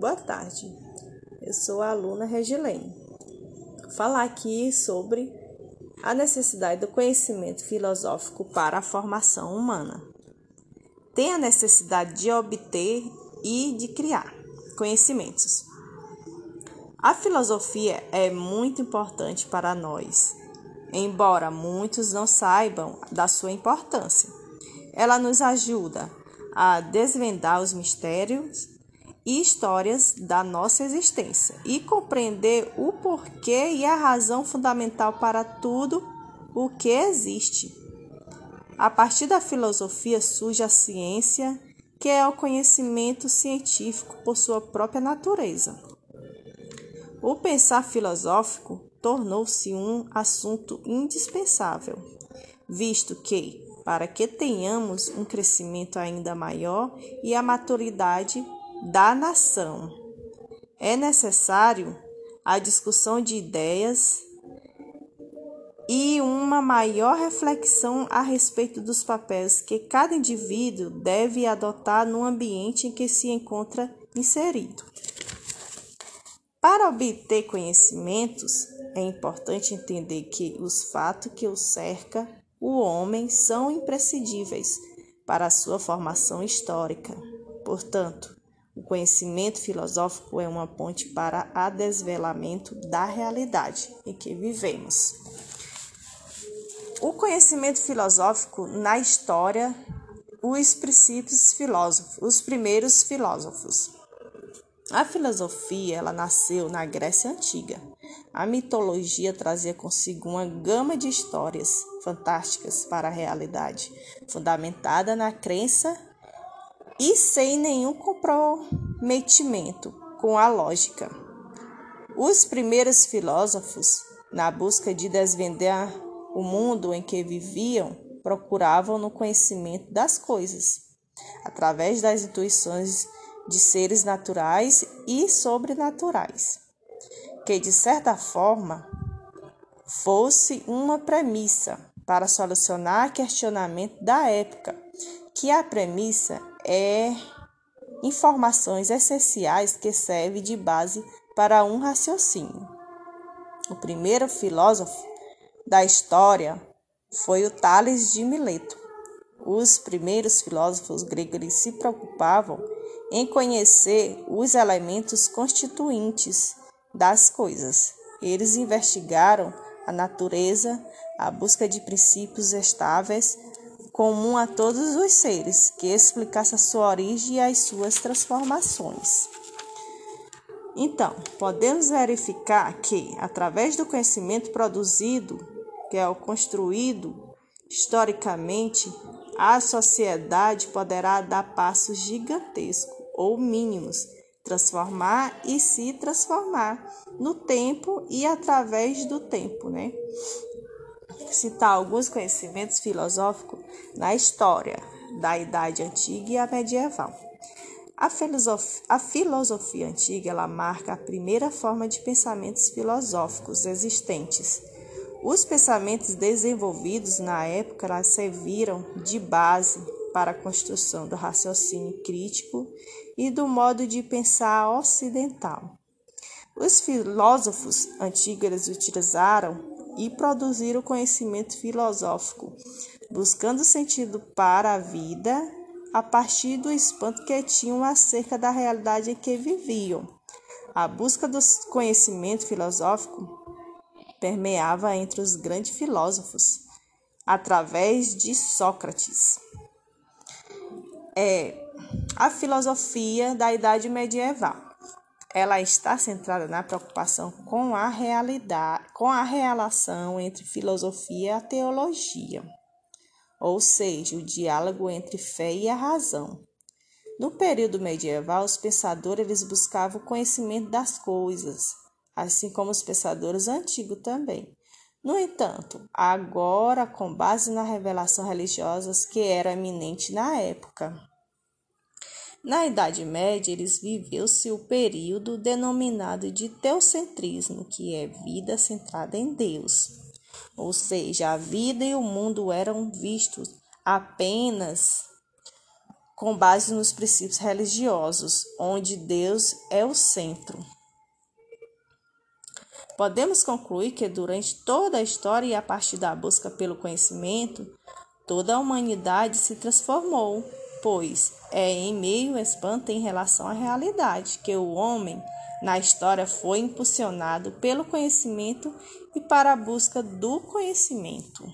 Boa tarde, eu sou a aluna Regilene. Vou falar aqui sobre a necessidade do conhecimento filosófico para a formação humana. Tem a necessidade de obter e de criar conhecimentos. A filosofia é muito importante para nós, embora muitos não saibam da sua importância. Ela nos ajuda a desvendar os mistérios e histórias da nossa existência e compreender o porquê e a razão fundamental para tudo o que existe. A partir da filosofia surge a ciência, que é o conhecimento científico por sua própria natureza. O pensar filosófico tornou-se um assunto indispensável, visto que, para que tenhamos um crescimento ainda maior e a maturidade da nação, é necessário a discussão de ideias e uma maior reflexão a respeito dos papéis que cada indivíduo deve adotar no ambiente em que se encontra inserido. Para obter conhecimentos, é importante entender que os fatos que o cerca o homem são imprescindíveis para a sua formação histórica. Portanto, o conhecimento filosófico é uma ponte para o desvelamento da realidade em que vivemos. O conhecimento filosófico na história, os princípios filósofos, os primeiros filósofos. A filosofia, ela nasceu na Grécia antiga. A mitologia trazia consigo uma gama de histórias fantásticas para a realidade, fundamentada na crença e sem nenhum comprometimento com a lógica. Os primeiros filósofos, na busca de desvendar o mundo em que viviam, procuravam no conhecimento das coisas, através das intuições de seres naturais e sobrenaturais, que de certa forma fosse uma premissa para solucionar questionamento da época, que a premissa é informações essenciais que servem de base para um raciocínio. O primeiro filósofo da história foi o Tales de Mileto. Os primeiros filósofos gregos se preocupavam em conhecer os elementos constituintes das coisas. Eles investigaram a natureza, a busca de princípios estáveis comum a todos os seres, que explicasse a sua origem e as suas transformações. Então, podemos verificar que, através do conhecimento produzido, que é o construído historicamente, a sociedade poderá dar passos gigantescos ou mínimos, transformar e se transformar no tempo e através do tempo, né? Citar alguns conhecimentos filosóficos na história da Idade Antiga e a medieval. A filosofia, a filosofia antiga ela marca a primeira forma de pensamentos filosóficos existentes. Os pensamentos desenvolvidos na época ela serviram de base para a construção do raciocínio crítico e do modo de pensar ocidental. Os filósofos antigos utilizaram e produziram conhecimento filosófico, buscando sentido para a vida a partir do espanto que tinham acerca da realidade em que viviam. A busca do conhecimento filosófico permeava entre os grandes filósofos, através de Sócrates. É a filosofia da Idade Medieval. Ela está centrada na preocupação com a realidade, com a relação entre filosofia e teologia ou seja, o diálogo entre fé e a razão. No período medieval, os pensadores eles buscavam o conhecimento das coisas, assim como os pensadores antigos também. No entanto, agora com base na revelação religiosa que era eminente na época. Na Idade Média, eles viveu-se o período denominado de teocentrismo, que é vida centrada em Deus ou seja, a vida e o mundo eram vistos apenas com base nos princípios religiosos, onde Deus é o centro. Podemos concluir que durante toda a história e a partir da busca pelo conhecimento, toda a humanidade se transformou, pois é em meio espanto em relação à realidade que o homem na história foi impulsionado pelo conhecimento e para a busca do conhecimento.